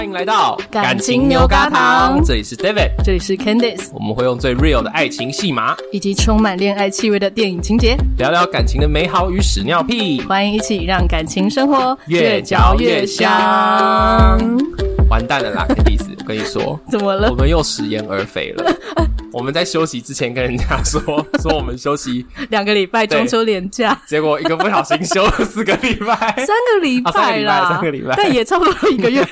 欢迎来到感情牛轧糖，这里是 David，这里是 Candice，我们会用最 real 的爱情戏码，以及充满恋爱气味的电影情节，聊聊感情的美好与屎尿屁。欢迎一起让感情生活越嚼越香。完蛋了啦，Candice，我跟你说，怎么了？我们又食言而肥了。我们在休息之前跟人家说 说我们休息。两个礼拜中秋连假，结果一个不小心休了四个礼拜，三个礼拜啦，三个礼拜，但也差不多一个月，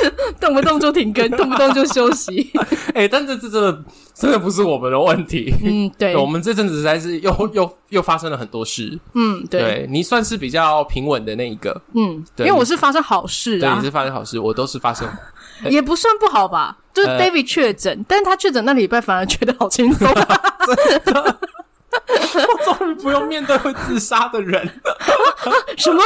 动不动就停更，动不动就休息。哎、欸，但这次真的真的不是我们的问题，嗯，对，对我们这阵子实在是又又又发生了很多事，嗯，对，对你算是比较平稳的那一个，嗯，对，因为我是发生好事啊，对，你是发生好事，我都是发生。也不算不好吧，就是 David 确诊，呃、但是他确诊那礼拜反而觉得好轻松，真的，我终于不用面对会自杀的人。什 么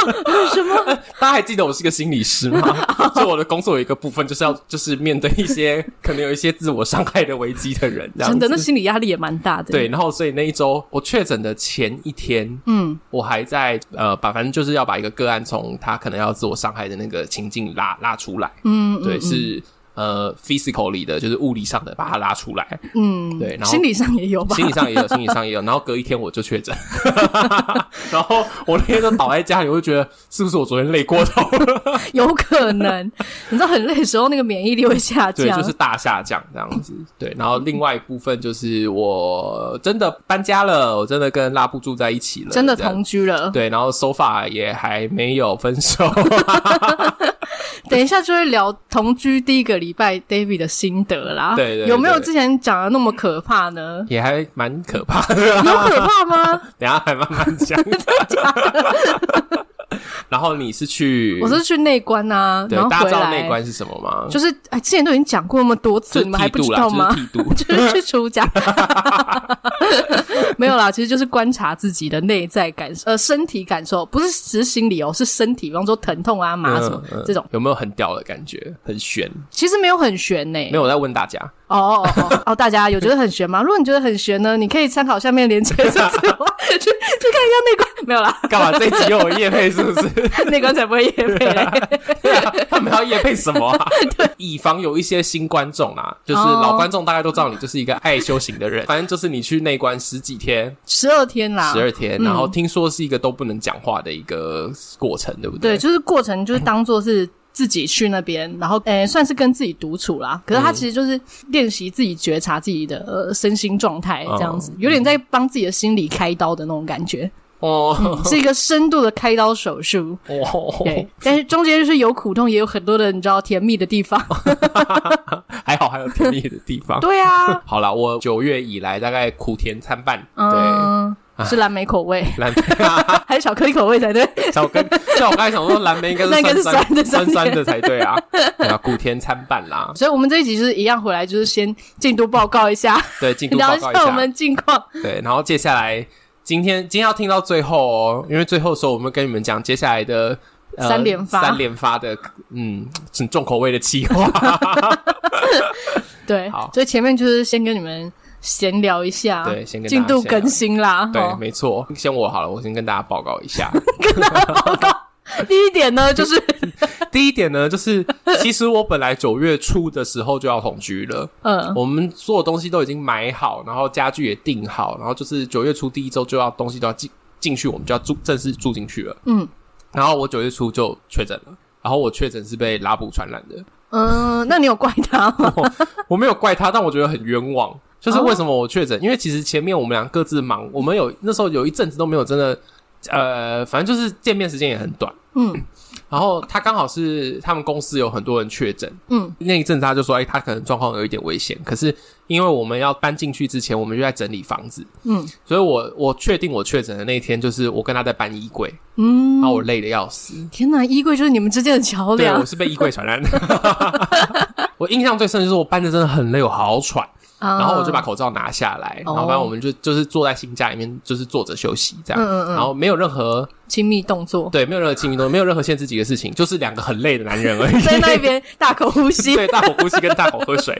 什么？大家还记得我是个心理师吗？就我的工作有一个部分就是要就是面对一些可能有一些自我伤害的危机的人，这样。真的，那心理压力也蛮大的。对，然后所以那一周我确诊的前一天，嗯，我还在呃把反正就是要把一个个案从他可能要自我伤害的那个情境拉拉出来，嗯，对，嗯、是。呃，physically 的，就是物理上的，把它拉出来。嗯，对，然后心理上也有吧，心理上也有，心理上也有。然后隔一天我就确诊，然后我那天都倒在家里，我就觉得是不是我昨天累过头了？有可能，你知道很累的时候，那个免疫力会下降，对，就是大下降这样子。对，然后另外一部分就是我真的搬家了，我真的跟拉布住在一起了，真的同居了。对，然后 so far 也还没有分手。等一下就会聊同居第一个礼拜 David 的心得啦。对对，对，有没有之前讲的那么可怕呢？也还蛮可怕的，啊。有可怕吗？等一下还慢慢讲。然后你是去？我是去内观啊。对，然后大家知道内观是什么吗？就是哎，之前都已经讲过那么多次，你们还不知道吗？就是 就是去出家。没有啦，其实就是观察自己的内在感受，呃，身体感受，不是只是心理哦，是身体，比方说疼痛啊、麻什么、嗯嗯、这种，有没有很屌的感觉？很悬？其实没有很悬呢、欸。没有，我在问大家。哦哦哦哦，大家有觉得很悬吗？如果你觉得很悬呢，你可以参考下面连结，去去看一下内观。没有啦，干嘛这一集又有叶配是不是？内观才不会叶配嘞、啊。他们要叶配什么啊？对，以防有一些新观众啊，就是老观众大概都知道你就是一个爱修行的人。反正就是你去内观十几天，十二天啦，十二天，然后听说是一个都不能讲话的一个过程，对不对？对，就是过程就是当做是。自己去那边，然后诶、欸，算是跟自己独处啦。可是他其实就是练习自己觉察自己的、呃、身心状态，这样子，有点在帮自己的心理开刀的那种感觉。哦、嗯，是一个深度的开刀手术。哦，对，但是中间就是有苦痛，也有很多的你知道甜蜜的地方。还好还有甜蜜的地方。对啊。好了，我九月以来大概苦甜参半。嗯、对。是蓝莓口味，蓝莓 还是巧克力口味才对。巧克力，像我刚才想说，蓝莓 应该是酸酸，的，酸酸的才对啊。对啊，古田参半啦。所以，我们这一集就是一样回来，就是先进度报告一下，对，进度报告一下，我们近况。对，然后接下来今天今天要听到最后哦，因为最后的时候我们跟你们讲接下来的、呃、三连发三连发的嗯很重口味的企划。对，好，所以前面就是先跟你们。闲聊一下，对，先跟进度更新啦。对，没错，先我好了，我先跟大家报告一下。跟大家报告，第一点呢，就是 第一点呢，就是其实我本来九月初的时候就要同居了。嗯，我们所有东西都已经买好，然后家具也订好，然后就是九月初第一周就要东西都要进进去，我们就要住正式住进去了。嗯，然后我九月初就确诊了，然后我确诊是被拉布传染的。嗯，那你有怪他吗？我，我没有怪他，但我觉得很冤枉。就是为什么我确诊？因为其实前面我们俩各自忙，我们有那时候有一阵子都没有真的，呃，反正就是见面时间也很短。嗯，然后他刚好是他们公司有很多人确诊。嗯，那一阵子他就说，哎，他可能状况有一点危险。可是因为我们要搬进去之前，我们就在整理房子。嗯，所以我我确定我确诊的那一天，就是我跟他在搬衣柜。嗯，然后我累的要死。天哪，衣柜就是你们之间的桥梁。对，我是被衣柜传染的。我印象最深的就是我搬的真的很累，我好喘。然后我就把口罩拿下来，然后反正我们就就是坐在新家里面，就是坐着休息这样，然后没有任何亲密动作，对，没有任何亲密动作，没有任何限制级的事情，就是两个很累的男人而已，在那边大口呼吸，对，大口呼吸跟大口喝水。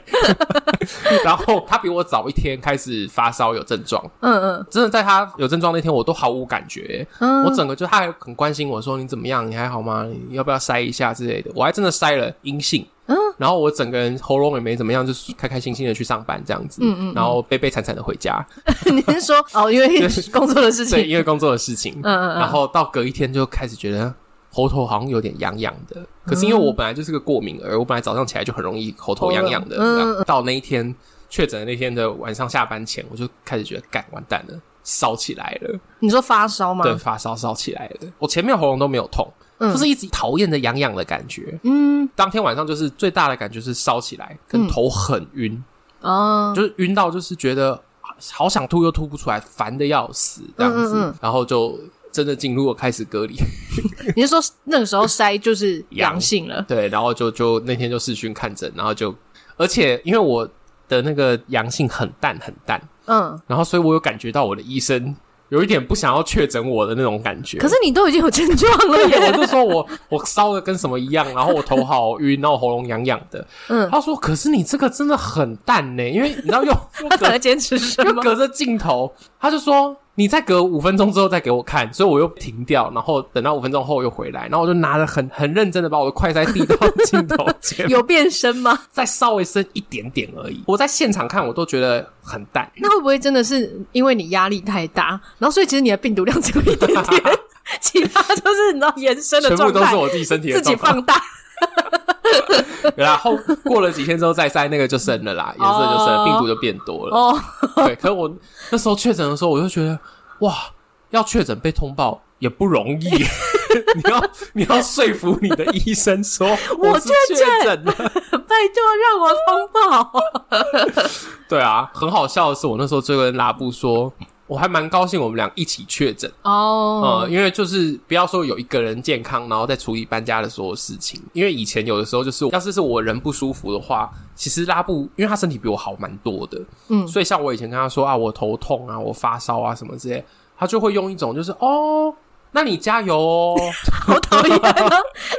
然后他比我早一天开始发烧有症状，嗯嗯，真的在他有症状那天，我都毫无感觉，嗯，我整个就他还很关心我说，你怎么样，你还好吗？你要不要筛一下之类的？我还真的筛了阴性。嗯，然后我整个人喉咙也没怎么样，就是开开心心的去上班这样子，嗯嗯，然后悲悲惨惨的回家。你是说哦，因为工作的事情，对，因为工作的事情，嗯嗯，然后到隔一天就开始觉得喉头好像有点痒痒的，可是因为我本来就是个过敏儿，我本来早上起来就很容易喉头痒痒的，嗯，到那一天确诊的那天的晚上下班前，我就开始觉得干完蛋了，烧起来了。你说发烧吗？对，发烧烧起来了，我前面喉咙都没有痛。就是一直讨厌的痒痒的感觉。嗯，当天晚上就是最大的感觉是烧起来，跟头很晕。哦，就是晕到就是觉得好想吐又吐不出来，烦的要死这样子。然后就真的进入了开始隔离。你是说那个时候筛就是阳性了？对，然后就就那天就视讯看诊，然后就而且因为我的那个阳性很淡很淡，嗯，然后所以我有感觉到我的医生。有一点不想要确诊我的那种感觉，可是你都已经有症状了耶！我就说我 我烧的跟什么一样，然后我头好晕，然后喉咙痒痒的。嗯，他说：“可是你这个真的很淡呢，因为你知道又 他可能坚持什么？又隔着镜头，他就说。”你再隔五分钟之后再给我看，所以我又停掉，然后等到五分钟后又回来，然后我就拿着很很认真的把我的快塞递到镜头前。有变深吗？再稍微深一点点而已。我在现场看，我都觉得很淡。那会不会真的是因为你压力太大，然后所以其实你的病毒量只有一点点，其他就是你知道延伸的状态，全部都是我自己身体的自己放大。然后过了几天之后再塞，那个就生了啦，颜色就生了，病毒就变多了。哦，对。可是我那时候确诊的时候，我就觉得哇，要确诊被通报也不容易。你要你要说服你的医生说 我是确诊了，拜托让我通报。对啊，很好笑的是，我那时候就跟拉布说。我还蛮高兴，我们俩一起确诊哦，呃，因为就是不要说有一个人健康，然后再处理搬家的所有事情。因为以前有的时候就是，要是是我人不舒服的话，其实拉布，因为他身体比我好蛮多的，嗯，所以像我以前跟他说啊，我头痛啊，我发烧啊什么之类，他就会用一种就是哦。那你加油哦！好讨厌啊！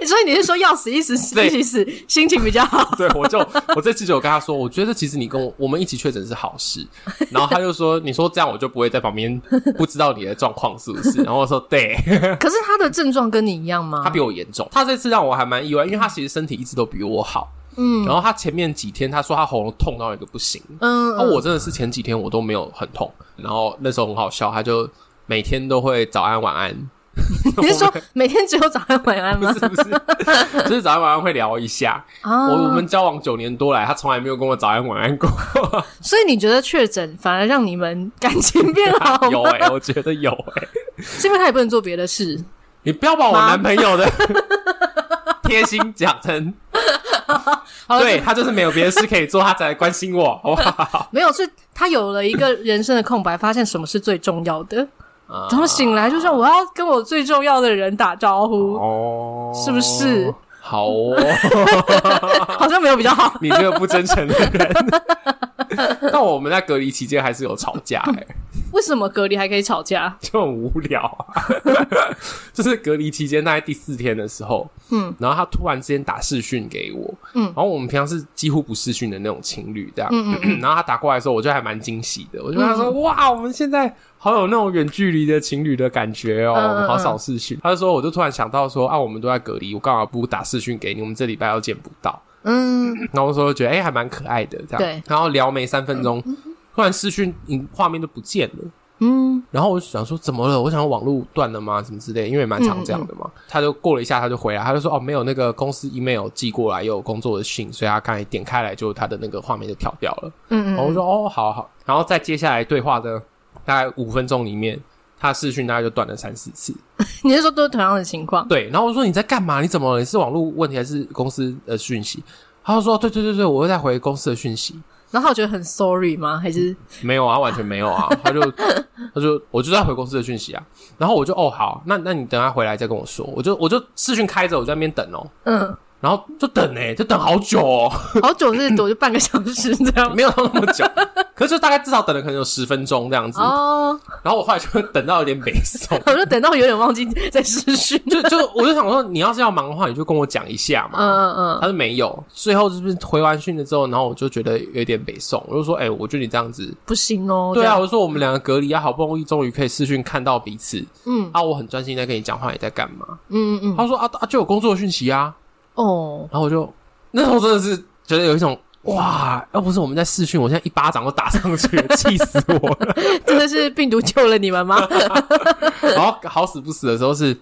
所以你是说要死一时死一死 心情比较好？对，我就我这次就有跟他说，我觉得其实你跟我我们一起确诊是好事。然后他就说：“你说这样我就不会在旁边不知道你的状况是不是？”然后我说：“对。”可是他的症状跟你一样吗？他比我严重。他这次让我还蛮意外，因为他其实身体一直都比我好。嗯。然后他前面几天他说他喉咙痛到一个不行。嗯。那我真的是前几天我都没有很痛。然后那时候很好笑，他就每天都会早安晚安。你是说每天只有早安晚安吗？不是不是，就是早安晚安会聊一下。啊、我我们交往九年多来，他从来没有跟我早安晚安过。所以你觉得确诊反而让你们感情变好？有哎、欸，我觉得有哎、欸，是因为他也不能做别的事。你不要把我男朋友的贴心讲成，对他就是没有别的事可以做，他才来关心我，好不好？没有，是他有了一个人生的空白，发现什么是最重要的。然后醒来就说我要跟我最重要的人打招呼，哦，是不是？好哦，好像没有比较好。你这个不真诚的人。但我们在隔离期间还是有吵架哎、欸。为什么隔离还可以吵架？就很无聊啊。就是隔离期间大概第四天的时候，嗯，然后他突然之间打视讯给我，嗯，然后我们平常是几乎不视讯的那种情侣这样，嗯嗯，然后他打过来的时候，我就还蛮惊喜的，我就跟他说，嗯、哇，我们现在。好有那种远距离的情侣的感觉哦，好少视讯。他就说，我就突然想到说，啊，我们都在隔离，我刚好不打视讯给你，我们这礼拜要见不到。嗯，然后我说觉得哎、欸，还蛮可爱的这样。对，然后聊没三分钟，突然视讯影画面都不见了。嗯，然后我就想说怎么了？我想说网络断了吗？什么之类？因为蛮常这样的嘛。他就过了一下，他就回来，他就说哦，没有那个公司 email 寄过来，又有工作的信，所以他刚才点开来，就他的那个画面就跳掉了。嗯嗯，然后我说哦，好好。然后再接下来对话的大概五分钟里面。他视讯大概就断了三四次，你是说都是同样的情况？对，然后我说你在干嘛？你怎么了？你是网络问题还是公司的讯息？他就说对对对对，我会在回公司的讯息。然后我觉得很 sorry 吗？还是没有啊，完全没有啊。他就 他就我就在回公司的讯息啊。然后我就哦好，那那你等他回来再跟我说。我就我就视讯开着，我在那边等哦。嗯。然后就等哎，就等好久哦，好久是多就半个小时这样，没有那么久，可是就大概至少等了可能有十分钟这样子哦。然后我后来就等到有点北宋，我就等到有点忘记在视讯，就就我就想说，你要是要忙的话，你就跟我讲一下嘛。嗯嗯嗯，他说没有，最后就是回完讯了之后，然后我就觉得有点北宋，我就说，哎，我觉得你这样子不行哦。对啊，我就说我们两个隔离啊，好不容易终于可以视讯看到彼此，嗯，啊，我很专心在跟你讲话，你在干嘛？嗯嗯嗯，他说啊啊，就有工作的讯息啊。哦，然后我就那时候真的是觉得有一种哇，要不是我们在试训，我现在一巴掌都打上去了，气死我了！真的是病毒救了你们吗？然后好死不死的时候是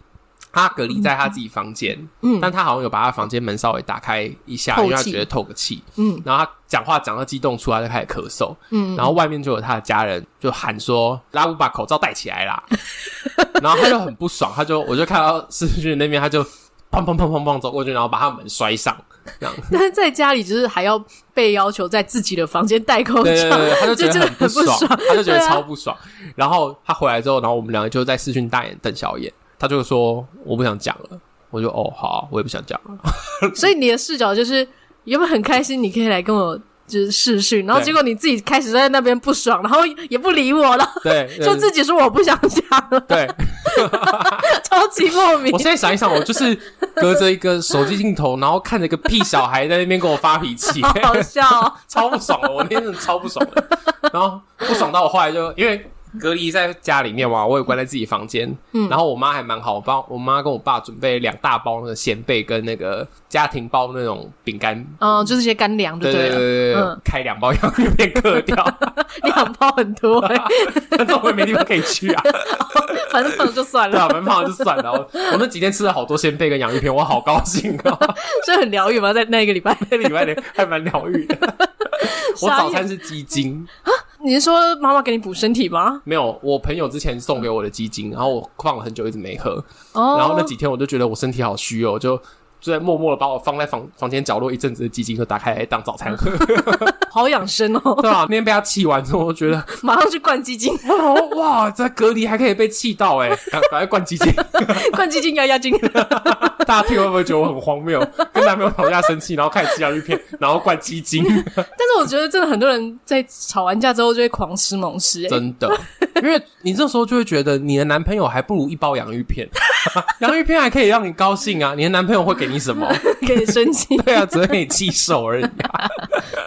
他隔离在他自己房间，嗯，但他好像有把他房间门稍微打开一下，因为他觉得透个气，嗯，然后他讲话讲到激动出来就开始咳嗽，嗯，然后外面就有他的家人就喊说：“拉乌把口罩戴起来啦！” 然后他就很不爽，他就我就看到视讯那边他就。砰砰砰砰砰走过去，然后把他门摔上，这样。但是在家里就是还要被要求在自己的房间戴口罩，对对对，他就 觉得很不爽，他就觉得超不爽。然后他回来之后，然后我们两个就在视讯大眼瞪小眼，他就说我不想讲了，我就哦好，我也不想讲了。所以你的视角就是有没有很开心？你可以来跟我。就是视讯，然后结果你自己开始在那边不爽，然后也不理我了，对，就自己说我不想讲了，对，超级莫名。我现在想一想，我就是隔着一个手机镜头，然后看着一个屁小孩在那边跟我发脾气，好，好笑哦，超不爽的，我那天真的超不爽的，然后不爽到我后来就因为。隔离在家里面嘛，我也关在自己房间。嗯，然后我妈还蛮好，我帮我妈跟我爸准备两大包那个仙贝跟那个家庭包那种饼干。嗯，就是些干粮，对对对，嗯，开两包洋芋片嗑掉，两包很多，反正我也没地方可以去啊。反正胖了就算了，对啊，反正胖了就算了。我那几天吃了好多仙贝跟洋芋片，我好高兴啊，所以很疗愈嘛，在那一个礼拜，那个礼拜里还蛮疗愈的。我早餐是鸡精。你是说妈妈给你补身体吗？没有，我朋友之前送给我的鸡精，然后我放了很久一直没喝，哦，然后那几天我就觉得我身体好虚哦，就就在默默的把我放在房房间角落一阵子的鸡精就打开来当早餐喝，好养生哦。对啊，那天被他气完之后，我觉得 马上去灌鸡精。哇，在隔离还可以被气到哎，赶快灌鸡精，灌鸡精压压惊。大家听会不会觉得我很荒谬？跟男朋友吵架生气，然后开始吃洋芋片，然后灌鸡精。但是我觉得真的很多人在吵完架之后就会狂吃猛吃，欸，真的，因为你这时候就会觉得你的男朋友还不如一包洋芋片，洋芋片还可以让你高兴啊，你的男朋友会给你什么？给你生气？对啊，只会给你气受而已啊。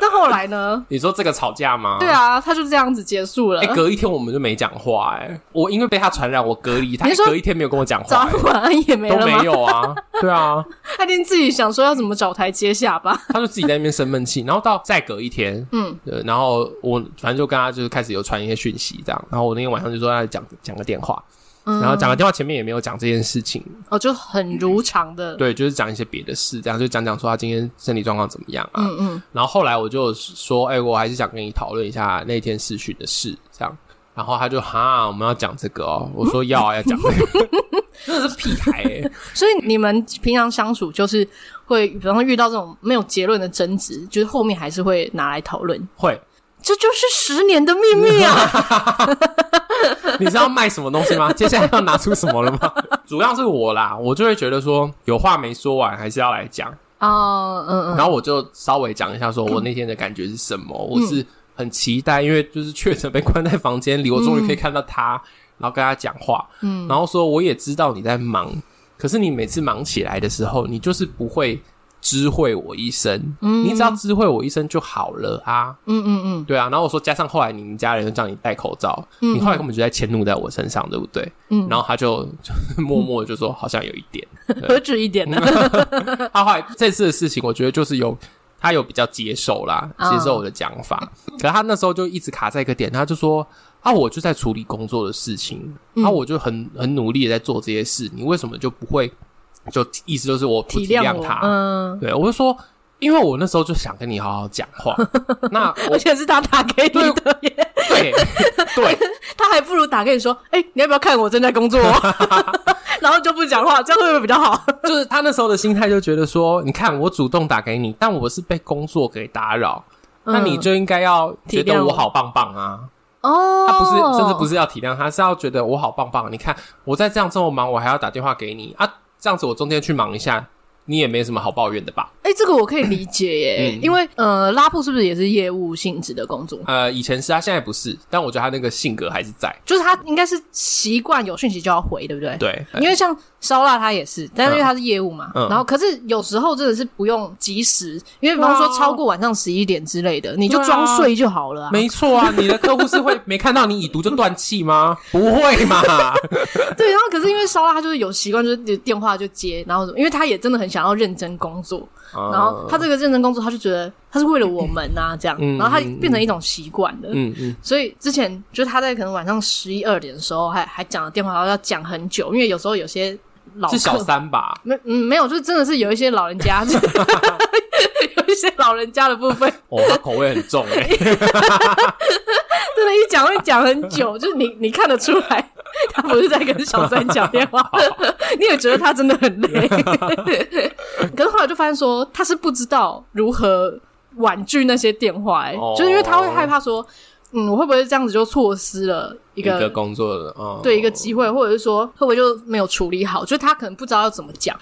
那后来呢？你说这个吵架吗？对啊，他就这样子结束了。哎，隔一天我们就没讲话哎，我因为被他传染，我隔离，他隔一天没有跟我讲话，早安晚安也没了都没有啊。对啊，他一定自己想说要怎么找台阶下吧。他就自己在那边生闷气，然后到再隔一天，嗯，对，然后我反正就跟他就是开始有传一些讯息这样，然后我那天晚上就说要讲讲个电话，嗯，然后讲个电话前面也没有讲这件事情，哦，就很如常的，对，就是讲一些别的事，这样就讲讲说他今天身体状况怎么样啊，嗯嗯，然后后来我就说，哎，我还是想跟你讨论一下那天视讯的事，这样，然后他就哈，我们要讲这个哦，我说要啊，要讲这个。真的是屁孩欸！所以你们平常相处就是会，比方说遇到这种没有结论的争执，就是后面还是会拿来讨论。会，这就是十年的秘密啊！你知道卖什么东西吗？接下来要拿出什么了吗？主要是我啦，我就会觉得说有话没说完，还是要来讲哦。嗯嗯。然后我就稍微讲一下，说我那天的感觉是什么。嗯、我是很期待，因为就是确诊被关在房间里，我终于可以看到他。嗯然后跟他讲话，嗯，然后说我也知道你在忙，可是你每次忙起来的时候，你就是不会知会我一声，嗯，你只要知会我一声就好了啊，嗯嗯嗯，对啊。然后我说加上后来你们家人就叫你戴口罩，嗯，你后来根本就在迁怒在我身上，对不对？嗯，然后他就就 默默的就说好像有一点，何止一点呢？他后来这次的事情，我觉得就是有他有比较接受啦，接受我的讲法，可是他那时候就一直卡在一个点，他就说。啊，我就在处理工作的事情，嗯、啊，我就很很努力的在做这些事，你为什么就不会？就意思就是我不体谅他，嗯，对，我就说，因为我那时候就想跟你好好讲话，那而且是他打给你的耶，对对，他还不如打给你说，哎、欸，你要不要看我正在工作？然后就不讲话，这样会不会比较好？就是他那时候的心态就觉得说，你看我主动打给你，但我是被工作给打扰，嗯、那你就应该要觉得我好棒棒啊。哦，他不是，甚至不是要体谅他，是要觉得我好棒棒。你看我在这样这么忙，我还要打电话给你啊，这样子我中间去忙一下，你也没什么好抱怨的吧？哎、欸，这个我可以理解耶，嗯、因为呃，拉布是不是也是业务性质的工作？呃，以前是他，现在不是，但我觉得他那个性格还是在，就是他应该是习惯有讯息就要回，对不对？对，因为像烧腊他也是，但是因为他是业务嘛，嗯、然后可是有时候真的是不用及时，因为比方说超过晚上十一点之类的，啊、你就装睡就好了、啊。没错啊，你的客户是会 没看到你已读就断气吗？不会嘛？对，然后可是因为烧腊他就是有习惯，就是电话就接，然后因为他也真的很想要认真工作，嗯、然后他这个认真工作，他就觉得他是为了我们啊，这样，嗯、然后他变成一种习惯了，嗯嗯，所以之前就是他在可能晚上十一二点的时候还还讲了电话，然后要讲很久，因为有时候有些老客是小三吧？没嗯没有，就是真的是有一些老人家，有一些老人家的部分，哦，他口味很重哎，真的，一讲会讲很久，就是你你看得出来。他不是在跟小三讲电话，你也觉得他真的很累。可是后来就发现说，他是不知道如何婉拒那些电话、欸，哎、哦，就是因为他会害怕说，嗯，我会不会这样子就错失了一个，工作的，哦、对一个机会，或者是说会不会就没有处理好？就是他可能不知道要怎么讲，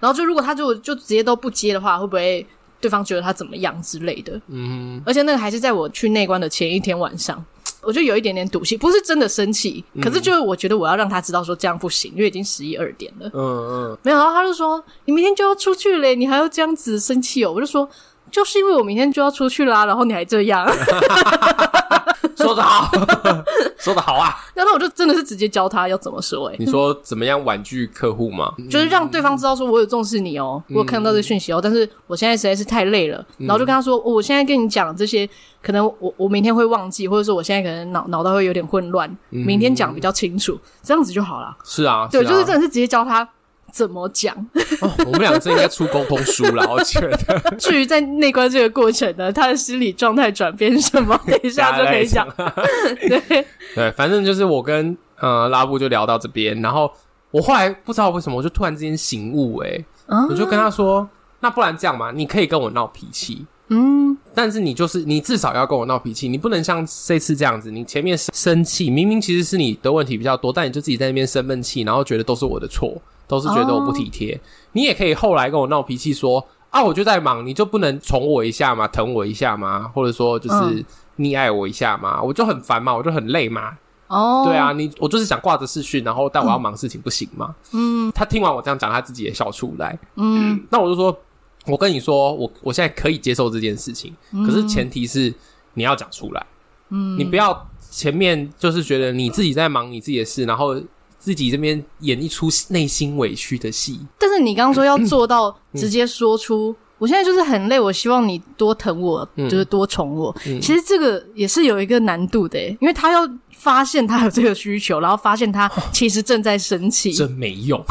然后就如果他就就直接都不接的话，会不会对方觉得他怎么样之类的？嗯，而且那个还是在我去内关的前一天晚上。我就有一点点赌气，不是真的生气，嗯、可是就是我觉得我要让他知道说这样不行，因为已经十一二点了。嗯嗯，没有，然后他就说你明天就要出去嘞，你还要这样子生气哦？我就说就是因为我明天就要出去啦，然后你还这样。说得好，说得好啊！那那我就真的是直接教他要怎么说、欸。哎，你说怎么样婉拒客户吗？就是让对方知道说我有重视你哦，嗯、我有看到这讯息哦，但是我现在实在是太累了，嗯、然后就跟他说，我现在跟你讲这些，可能我我明天会忘记，或者说我现在可能脑脑袋会有点混乱，嗯、明天讲比较清楚，这样子就好了。是啊，对，是啊、就是真的是直接教他。怎么讲？哦，我们两个真应该出沟通书了，我觉得。至于在内观这个过程呢，他的心理状态转变什么，等一下就可以讲。对对，反正就是我跟呃拉布就聊到这边，然后我后来不知道为什么，我就突然之间醒悟、欸，哎、嗯，我就跟他说，那不然这样嘛，你可以跟我闹脾气，嗯，但是你就是你至少要跟我闹脾气，你不能像这次这样子，你前面生气，明明其实是你的问题比较多，但你就自己在那边生闷气，然后觉得都是我的错。都是觉得我不体贴，oh. 你也可以后来跟我闹脾气说啊，我就在忙，你就不能宠我一下吗？疼我一下吗？或者说就是溺爱我一下吗？Oh. 我就很烦嘛，我就很累嘛。哦，oh. 对啊，你我就是想挂着视讯，然后但我要忙事情不行吗？嗯，他听完我这样讲，他自己也笑出来。嗯，那我就说，我跟你说，我我现在可以接受这件事情，嗯、可是前提是你要讲出来。嗯，你不要前面就是觉得你自己在忙你自己的事，然后。自己这边演一出内心委屈的戏，但是你刚刚说要做到 直接说出，嗯、我现在就是很累，我希望你多疼我，嗯、就是多宠我。嗯、其实这个也是有一个难度的，因为他要发现他有这个需求，然后发现他其实正在生气，真没用，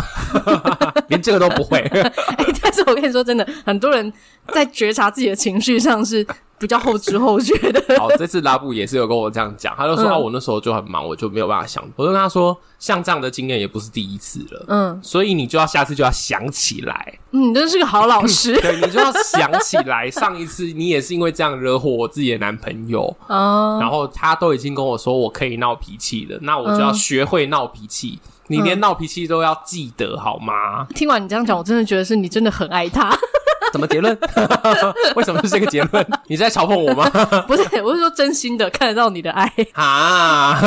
连这个都不会。欸，但是我跟你说真的，很多人在觉察自己的情绪上是。比较后知后觉的。好，这次拉布也是有跟我这样讲，他就说、嗯、啊，我那时候就很忙，我就没有办法想。我就跟他说，像这样的经验也不是第一次了，嗯，所以你就要下次就要想起来。嗯，你真是个好老师。对，你就要想起来，上一次你也是因为这样惹火我自己的男朋友，哦，然后他都已经跟我说我可以闹脾气了，那我就要学会闹脾气。嗯、你连闹脾气都要记得好吗？听完你这样讲，我真的觉得是你真的很爱他。怎么结论？为什么是这个结论？你在嘲讽我吗？不是，我是说真心的，看得到你的爱 啊！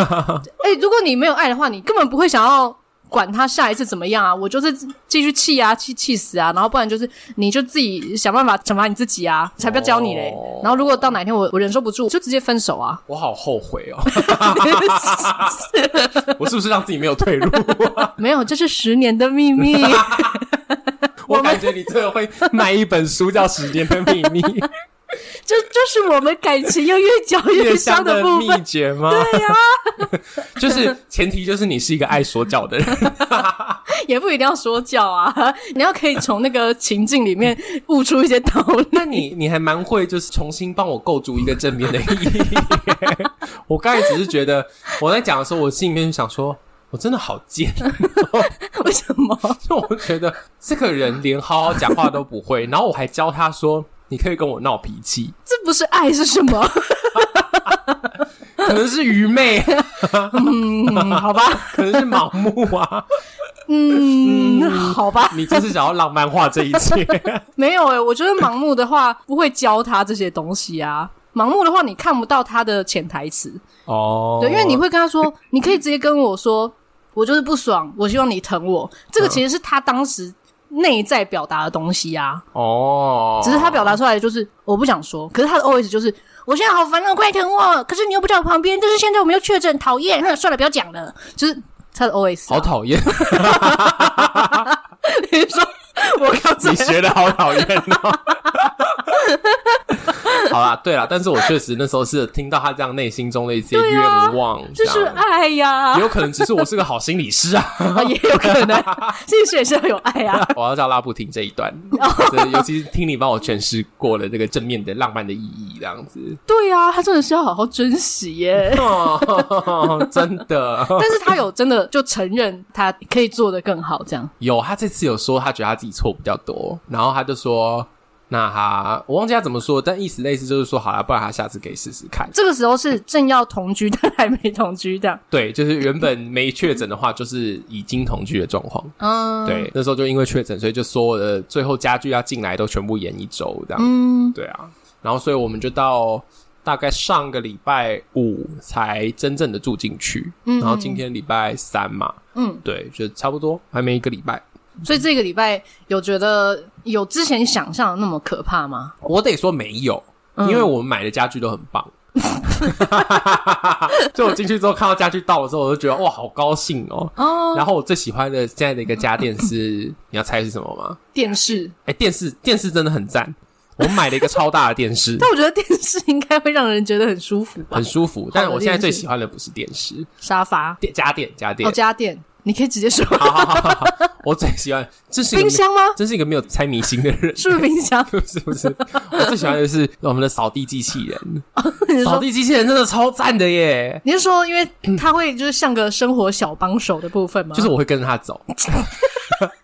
哎、欸，如果你没有爱的话，你根本不会想要管他下一次怎么样啊！我就是继续气啊，气气死啊！然后不然就是你就自己想办法惩罚你自己啊！才不要教你嘞！哦、然后如果到哪天我我忍受不住，就直接分手啊！我好后悔哦！我是不是让自己没有退路？没有，这是十年的秘密。我感觉你最后会卖一本书，叫《时间的秘密》，这就是我们感情又越讲越香的秘诀吗？对呀、啊，就是前提就是你是一个爱说教的人，也不一定要说教啊，你要可以从那个情境里面悟出一些道理。那你你还蛮会，就是重新帮我构筑一个正面的意义。我刚才只是觉得我在讲的时候，我心里面就想说。我真的好贱，为什么？就我觉得这个人连好好讲话都不会，然后我还教他说：“你可以跟我闹脾气。”这不是爱是什么？可能是愚昧，嗯，好吧，可能是盲目啊。嗯，好吧，你就是想要浪漫化这一切。没有诶、欸、我觉得盲目的话不会教他这些东西啊。盲目的话，你看不到他的潜台词哦。对，因为你会跟他说，你可以直接跟我说，我就是不爽，我希望你疼我。这个其实是他当时内在表达的东西啊。哦，只是他表达出来的就是我不想说，可是他的 OS 就是我现在好烦，快疼我！可是你又不在我旁边，但是现在我们又确诊，讨厌，那算了，不要讲了。就是他的 OS，好讨厌。你说 我刚才你学的好讨厌哦。好啦，对啦，但是我确实那时候是听到他这样内心中的一些愿望，这、啊、是爱呀，也有可能只是我是个好心理师啊，啊 也有可能，心理师也是要有爱啊。我要叫拉布听这一段，尤其是听你帮我诠释过了这个正面的浪漫的意义，这样子。对啊，他真的是要好好珍惜耶，哦、真的。但是他有真的就承认他可以做的更好，这样。有，他这次有说他觉得他自己错比较多，然后他就说。那他，我忘记他怎么说，但意思类似就是说，好了，不然他下次可以试试看。这个时候是正要同居，但还没同居这样。对，就是原本没确诊的话，就是已经同居的状况。嗯，对，那时候就因为确诊，所以就所有的最后家具要进来都全部延一周这样。嗯，对啊。然后，所以我们就到大概上个礼拜五才真正的住进去。嗯，然后今天礼拜三嘛。嗯，对，就差不多还没一个礼拜。所以这个礼拜有觉得有之前想象的那么可怕吗？我得说没有，因为我们买的家具都很棒。就我进去之后看到家具到了之后，我就觉得哇，好高兴哦。哦。然后我最喜欢的现在的一个家电是，你要猜是什么吗？电视。哎，电视，电视真的很赞。我们买了一个超大的电视。但我觉得电视应该会让人觉得很舒服吧？很舒服。但我现在最喜欢的不是电视，沙发。电家电家电。哦，家电。你可以直接说。好好好好，我最喜欢这是冰箱吗？这是一个没有猜迷信的人。是不是冰箱？不是不是，我最喜欢的是我们的扫地机器人。扫地机器人真的超赞的耶！你是说，因为它会就是像个生活小帮手的部分吗？就是我会跟着它走。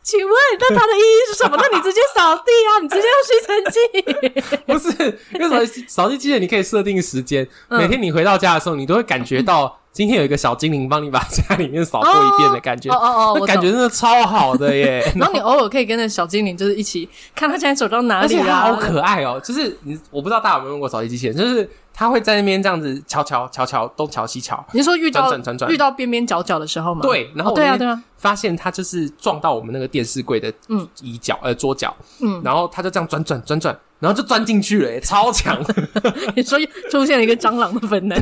请问，那它的意义是什么？那你直接扫地啊，你直接用吸尘器。不是，因为扫扫地机器人你可以设定时间，每天你回到家的时候，你都会感觉到。今天有一个小精灵帮你把家里面扫过一遍的感觉，哦哦哦，感觉真的超好的耶！然后你偶尔可以跟着小精灵，就是一起看他现在走到哪里啊，而且好可爱哦！就是你，我不知道大家有没有用过扫地机器人，就是他会在那边这样子瞧瞧瞧瞧东瞧西瞧。你是说遇到转转转转遇到边边角角的时候吗？对，然后对啊对啊，发现他就是撞到我们那个电视柜的嗯椅角呃桌角，嗯，然后他就这样转转转转。然后就钻进去了耶，超强！你说出现了一个蟑螂的本能，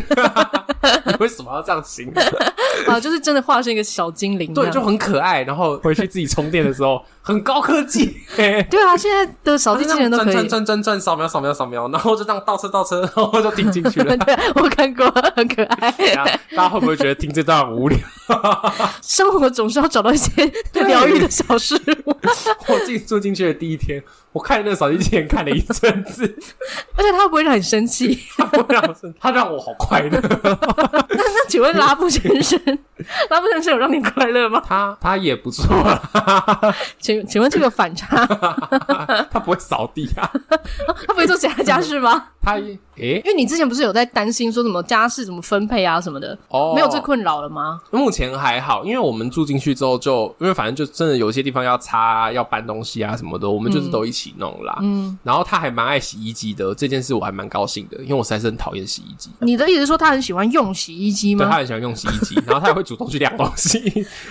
你为什么要这样形容？啊，就是真的化身一个小精灵，对，就很可爱。然后回去自己充电的时候，很高科技。对啊，现在的扫地机器人都可以转转转转扫描扫描扫描，然后就这样倒车倒车，然后就停进去了。对，我看过，很可爱。大家会不会觉得听这段很无聊？生活总是要找到一些疗愈的小事物。我自己住进去的第一天。我看那个扫地机器人看了一阵子，而且他不会让你生气，他不会让我生气，他让我好快乐。那那请问拉布先生，拉布先生有让你快乐吗？他他也不错啦。请请问这个反差，他不会扫地啊？他不会做其他家事吗？他诶，因为你之前不是有在担心说什么家事怎么分配啊什么的，哦，没有这困扰了吗？目前还好，因为我们住进去之后就，因为反正就真的有些地方要擦、要搬东西啊什么的，我们就是都一起。弄啦，嗯，然后他还蛮爱洗衣机的，这件事我还蛮高兴的，因为我实在是很讨厌洗衣机。你的意思是说他很喜欢用洗衣机吗？对，他很喜欢用洗衣机，然后他也会主动去晾东西，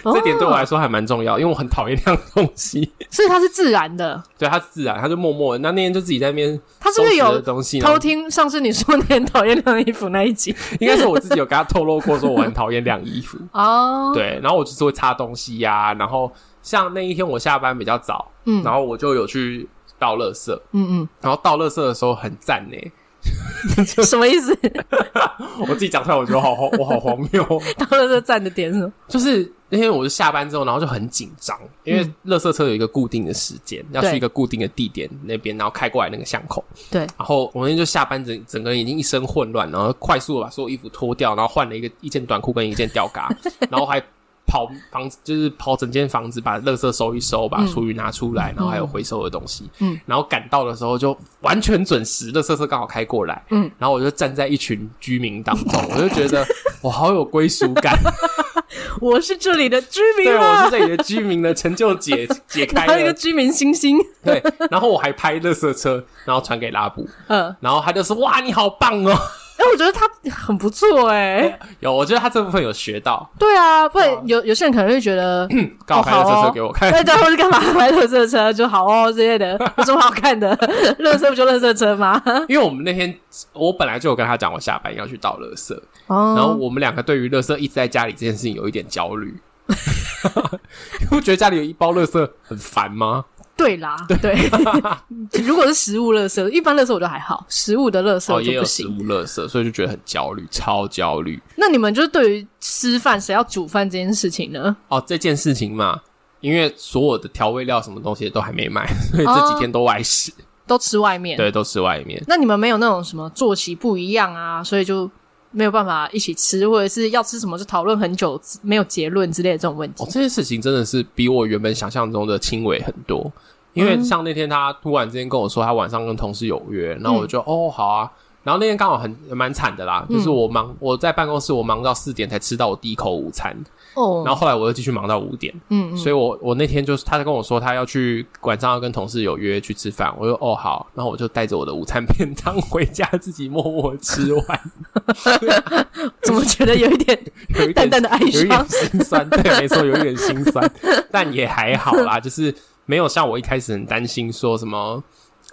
这点对我来说还蛮重要，因为我很讨厌晾东西。所以他是自然的，对，他是自然，他就默默的。那那天就自己在那边，他是不是有东西偷听上次你说你很讨厌晾衣服那一集？应该是我自己有跟他透露过，说我很讨厌晾衣服 哦。对，然后我就是会擦东西呀、啊，然后像那一天我下班比较早，嗯，然后我就有去。倒垃圾，嗯嗯，然后倒垃圾的时候很赞呢，什么意思？我自己讲出来，我觉得好荒，我好荒谬。倒垃圾站的点是什么？就是那天我是下班之后，然后就很紧张，因为垃圾车有一个固定的时间，嗯、要去一个固定的地点那边，然后开过来那个巷口。对，然后我那天就下班整整个人已经一身混乱，然后快速的把所有衣服脱掉，然后换了一个一件短裤跟一件吊嘎，然后还。跑房子就是跑整间房子，把垃圾收一收，把厨余拿出来，嗯、然后还有回收的东西。嗯，然后赶到的时候就完全准时，垃圾车刚好开过来。嗯，然后我就站在一群居民当中，我就觉得我好有归属感。我是这里的居民，对，我是这里的居民的成就解 解开了一个居民星星。对，然后我还拍垃圾车，然后传给拉布，嗯，然后他就说：“哇，你好棒哦！”哎，我觉得他很不错哎，有，我觉得他这部分有学到。对啊，不然有有些人可能会觉得，刚好拍垃圾车给我看，对对，或是干嘛拍垃圾车就好哦之类的，有什么好看的？垃圾不就垃圾车吗？因为我们那天我本来就有跟他讲，我下班要去倒垃圾，然后我们两个对于垃圾一直在家里这件事情有一点焦虑，你不觉得家里有一包垃圾很烦吗？对啦，对，如果是食物垃圾，一般垃圾我都还好，食物的垃圾就不行。哦，也有食物垃圾，所以就觉得很焦虑，超焦虑。那你们就是对于吃饭谁要煮饭这件事情呢？哦，这件事情嘛，因为所有的调味料什么东西都还没买，所以这几天都外食，哦，都吃外面。对，都吃外面。那你们没有那种什么作息不一样啊，所以就没有办法一起吃，或者是要吃什么就讨论很久没有结论之类的这种问题。哦，这件事情真的是比我原本想象中的轻微很多。因为像那天他突然之间跟我说他晚上跟同事有约，然后我就、嗯、哦好啊，然后那天刚好很蛮惨的啦，就是我忙我在办公室我忙到四点才吃到我第一口午餐哦，然后后来我又继续忙到五点，嗯，嗯，所以我我那天就是他在跟我说他要去晚上要跟同事有约去吃饭，我说哦好，然后我就带着我的午餐便当回家自己默默吃完，怎么觉得有一点 有一点淡淡的哀伤，有一点心酸，对，没错，有一点心酸，但也还好啦，就是。没有像我一开始很担心说什么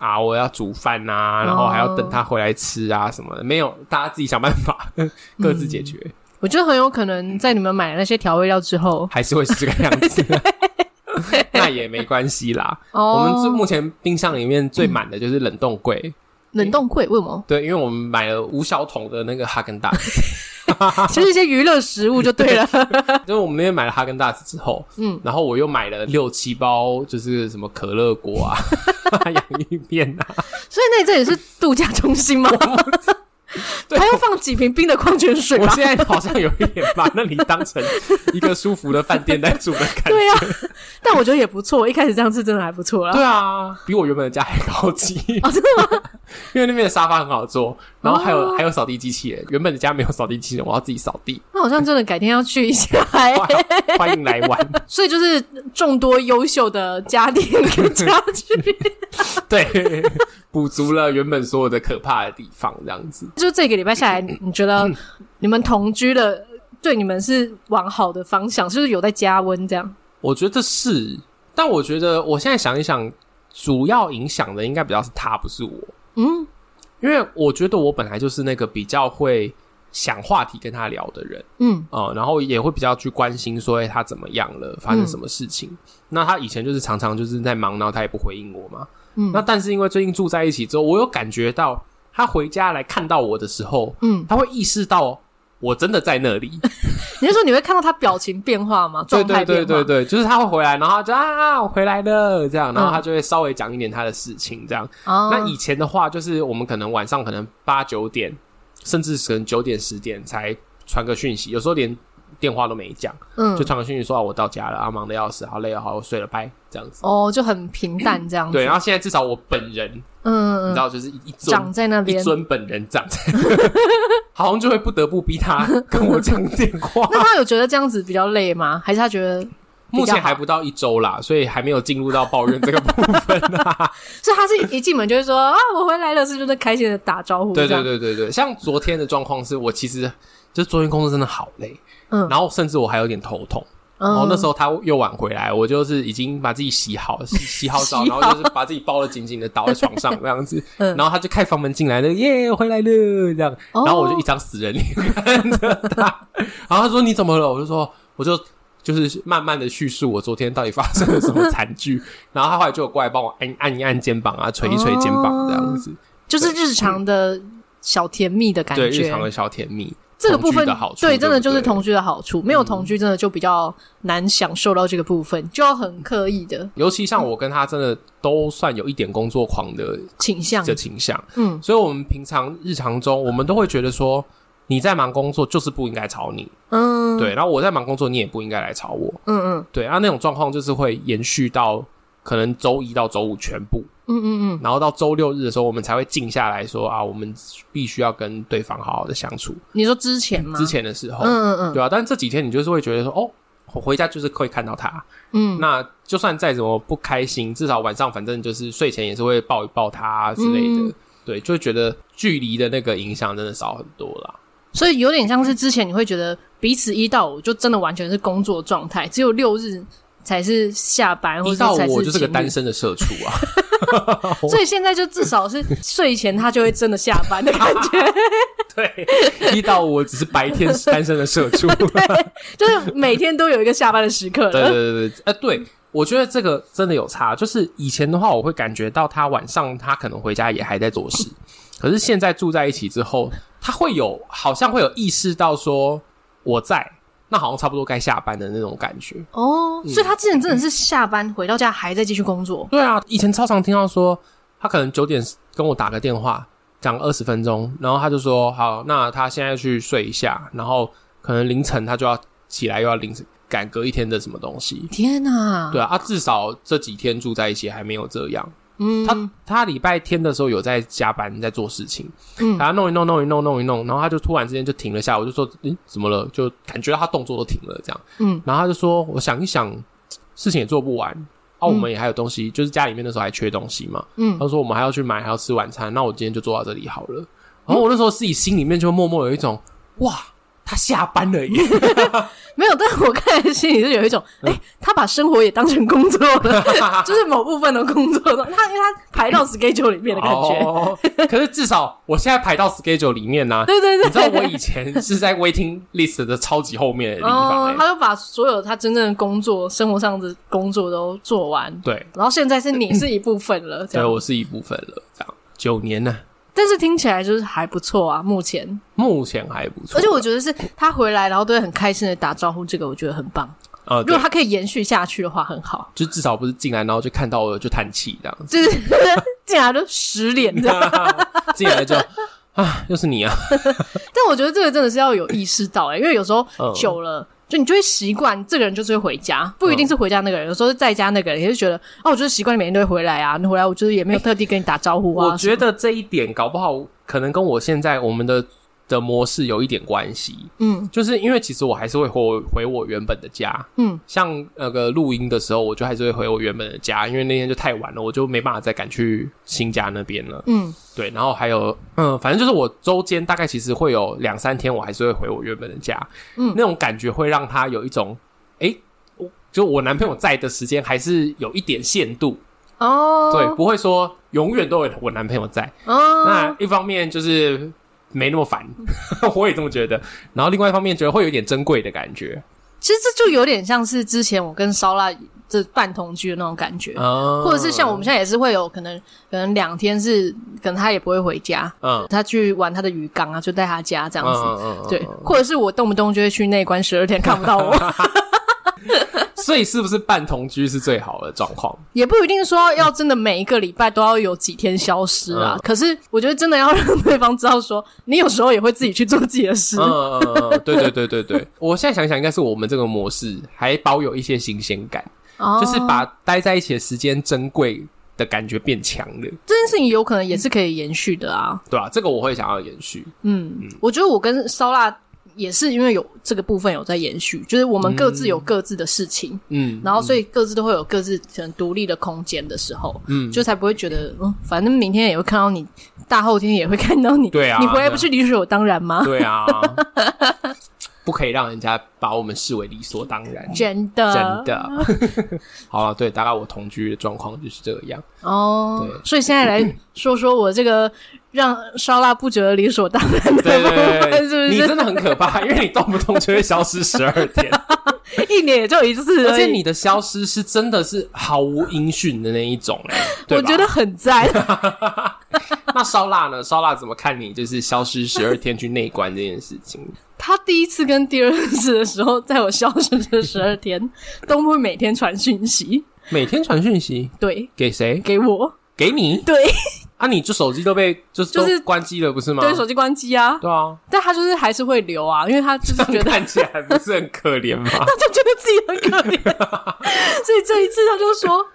啊，我要煮饭啊，然后还要等他回来吃啊什么的。没有，大家自己想办法，各自解决。嗯，我觉得很有可能在你们买了那些调味料之后，还是会是这个样子。那也没关系啦。哦，我们最目前冰箱里面最满的就是冷冻柜。冷冻柜为什么？对，因为我们买了五小桶的那个哈根达斯。其实一些娱乐食物就对了，就是我们那天买了哈根达斯之后，嗯，然后我又买了六七包，就是什么可乐果啊、洋芋片啊，所以那这也是度假中心吗？对还要放几瓶冰的矿泉水？我现在好像有一点把那里当成一个舒服的饭店在住的感觉。对啊，但我觉得也不错。一开始这样吃真的还不错啦。对啊，比我原本的家还高级。哦，真的吗？因为那边的沙发很好坐，然后还有、哦、还有扫地机器人。原本的家没有扫地机器人，我要自己扫地。那好像真的改天要去一下，欢迎来玩。所以就是众多优秀的家电跟家具，对。补足了原本所有的可怕的地方，这样子。就这个礼拜下来，你觉得 你们同居的对你们是往好的方向，是不是有在加温？这样？我觉得是，但我觉得我现在想一想，主要影响的应该比较是他，不是我。嗯，因为我觉得我本来就是那个比较会想话题跟他聊的人。嗯，呃，然后也会比较去关心说，欸，他怎么样了，发生什么事情。嗯，那他以前就是常常就是在忙，然后他也不回应我嘛。嗯，那但是因为最近住在一起之后，我有感觉到他回家来看到我的时候，嗯，他会意识到我真的在那里。你是说你会看到他表情变化吗？对对对对对，就是他会回来，然后就啊，我回来了这样，然后他就会稍微讲一点他的事情这样。那以前的话，就是我们可能晚上可能八九点，甚至可能九点十点才传个讯息，有时候连。电话都没讲，嗯，就传个讯息说啊，我到家了啊，忙的要死，好累啊，好，我睡了，拜，这样子。哦，就很平淡这样子。对，然后现在至少我本人，嗯，你知道，就是一尊长在那边，一尊本人长在，好像就会不得不逼他跟我讲电话。那他有觉得这样子比较累吗？还是他觉得目前还不到一周啦，所以还没有进入到抱怨这个部分啊。所以他是一进门就会说啊，我回来了，是不是开心的打招呼？对对对对对，像昨天的状况是我其实就昨天工作真的好累。嗯，然后甚至我还有点头痛，嗯、然后那时候他又晚回来，我就是已经把自己洗好，洗 洗好澡，然后就是把自己包得紧紧的倒在床上这样子，嗯、然后他就开房门进来了，耶，回来了这样，然后我就一张死人脸看着他，然后他说你怎么了？我就说我就就是慢慢的叙述我昨天到底发生了什么惨剧，然后他后来就过来帮我按按一按肩膀啊，捶一捶肩膀这样子，哦、就是日常的小甜蜜的感觉，对，日常的小甜蜜。这个部分的好处，对，真的就是同居的好处。没有同居，真的就比较难享受到这个部分，就要很刻意的。尤其像我跟他，真的都算有一点工作狂的倾向的倾向。嗯，所以我们平常日常中，我们都会觉得说，你在忙工作，就是不应该吵你。嗯，对。然后我在忙工作，你也不应该来吵我。嗯嗯，对。啊，那种状况就是会延续到可能周一到周五全部。嗯嗯嗯，然后到周六日的时候，我们才会静下来说啊，我们必须要跟对方好好的相处。你说之前吗？之前的时候，嗯嗯嗯，对啊。但是这几天你就是会觉得说，哦，我回家就是会看到他，嗯，那就算再怎么不开心，至少晚上反正就是睡前也是会抱一抱他之类的，嗯、对，就会觉得距离的那个影响真的少很多啦。所以有点像是之前你会觉得彼此一到五就真的完全是工作状态，只有六日才是下班，或者我就是个单身的社畜啊。所以现在就至少是睡前他就会真的下班的感觉。对，一到我只是白天单身的社畜，就是每天都有一个下班的时刻。对对对对，呃，对，我觉得这个真的有差。就是以前的话，我会感觉到他晚上他可能回家也还在做事，可是现在住在一起之后。他会有，好像会有意识到说我在，那好像差不多该下班的那种感觉哦。嗯、所以他之前真的是下班回到家还在继续工作。对啊，以前超常听到说他可能九点跟我打个电话，讲二十分钟，然后他就说好，那他现在去睡一下，然后可能凌晨他就要起来又要临赶隔一天的什么东西。天哪！对啊，啊，至少这几天住在一起还没有这样。嗯，他他礼拜天的时候有在加班，在做事情，嗯，然后弄一弄，弄一弄，弄一弄，然后他就突然之间就停了下，我就说，嗯，怎么了？就感觉到他动作都停了，这样，嗯，然后他就说，我想一想，事情也做不完，啊，我们也还有东西，就是家里面那时候还缺东西嘛，嗯，他说我们还要去买，还要吃晚餐，那我今天就做到这里好了。然后我那时候自己心里面就默默有一种，哇。他下班了耶，没有，但是我看来心里是有一种，哎、欸，他把生活也当成工作了，就是某部分的工作，他因为他排到 schedule 里面的感觉。哦、可是至少我现在排到 schedule 里面呢、啊。对对对，你知道我以前是在 waiting list 的超级后面的地方、欸，哦，他就把所有他真正的工作、生活上的工作都做完。对，然后现在是你是一部分了，对，我是一部分了，这样九年呢。但是听起来就是还不错啊，目前目前还不错，而且我觉得是他回来然后都会很开心的打招呼，这个我觉得很棒。呃，如果他可以延续下去的话，很好。就至少不是进来然后就看到我就叹气这样子，就是进来就实脸这样，进来就啊，又是你啊！但我觉得这个真的是要有意识到哎、欸，因为有时候久了。嗯就你就会习惯这个人就是会回家，不一定是回家那个人，嗯、有时候是在家那个人也是觉得，哦，我就是习惯每天都会回来啊，你回来我就是也没有特地跟你打招呼啊。我觉得这一点搞不好可能跟我现在我们的。的模式有一点关系，嗯，就是因为其实我还是会回回我原本的家，嗯，像那个录音的时候，我就还是会回我原本的家，因为那天就太晚了，我就没办法再赶去新家那边了，嗯，对，然后还有，嗯，反正就是我周间大概其实会有两三天，我还是会回我原本的家，嗯，那种感觉会让他有一种，哎，我，就我男朋友在的时间还是有一点限度，哦，对，不会说永远都有我男朋友在，哦，那一方面就是。没那么烦，我也这么觉得。然后另外一方面，觉得会有点珍贵的感觉。其实这就有点像是之前我跟烧腊这半同居的那种感觉，哦，或者是像我们现在也是会有可能，可能两天是可能他也不会回家，嗯，他去玩他的鱼缸啊，就在他家这样子，嗯嗯嗯、对，或者是我动不动就会去内关十二天看不到我。所以是不是半同居是最好的状况？也不一定说要真的每一个礼拜都要有几天消失啊。嗯、可是我觉得真的要让对方知道说，你有时候也会自己去做自己的事。嗯对对对对对。我现在想想，应该是我们这个模式还保有一些新鲜感，哦、就是把待在一起的时间珍贵的感觉变强了。这件事情有可能也是可以延续的啊。对啊，这个我会想要延续。嗯，嗯我觉得我跟烧腊。也是因为有这个部分有在延续，就是我们各自有各自的事情，嗯，然后所以各自都会有各自可能独立的空间的时候，嗯，就才不会觉得，嗯，反正明天也会看到你，大后天也会看到你，对啊，你回来不是理所当然吗？对啊，不可以让人家把我们视为理所当然，真的，真的。好了，对，大概我同居的状况就是这样哦，对，所以现在来说说我这个。让烧腊不觉得理所当然的，对对对，是不是？你真的很可怕，因为你动不动就会消失十二天，一年也就一次，而且你的消失是真的是毫无音讯的那一种，对吧？我觉得很赞。那烧腊呢？烧腊怎么看你就是消失十二天去内观这件事情？他第一次跟第二次的时候，在我消失这十二天，都会每天传讯息，每天传讯息，对，给谁？给我，给你，对。啊，你就手机都被就是就是关机了，不是吗？对，手机关机啊。对啊，但他就是还是会留啊，因为他就是觉得 看起来不是很可怜嘛？他就觉得自己很可怜，所以这一次他就说，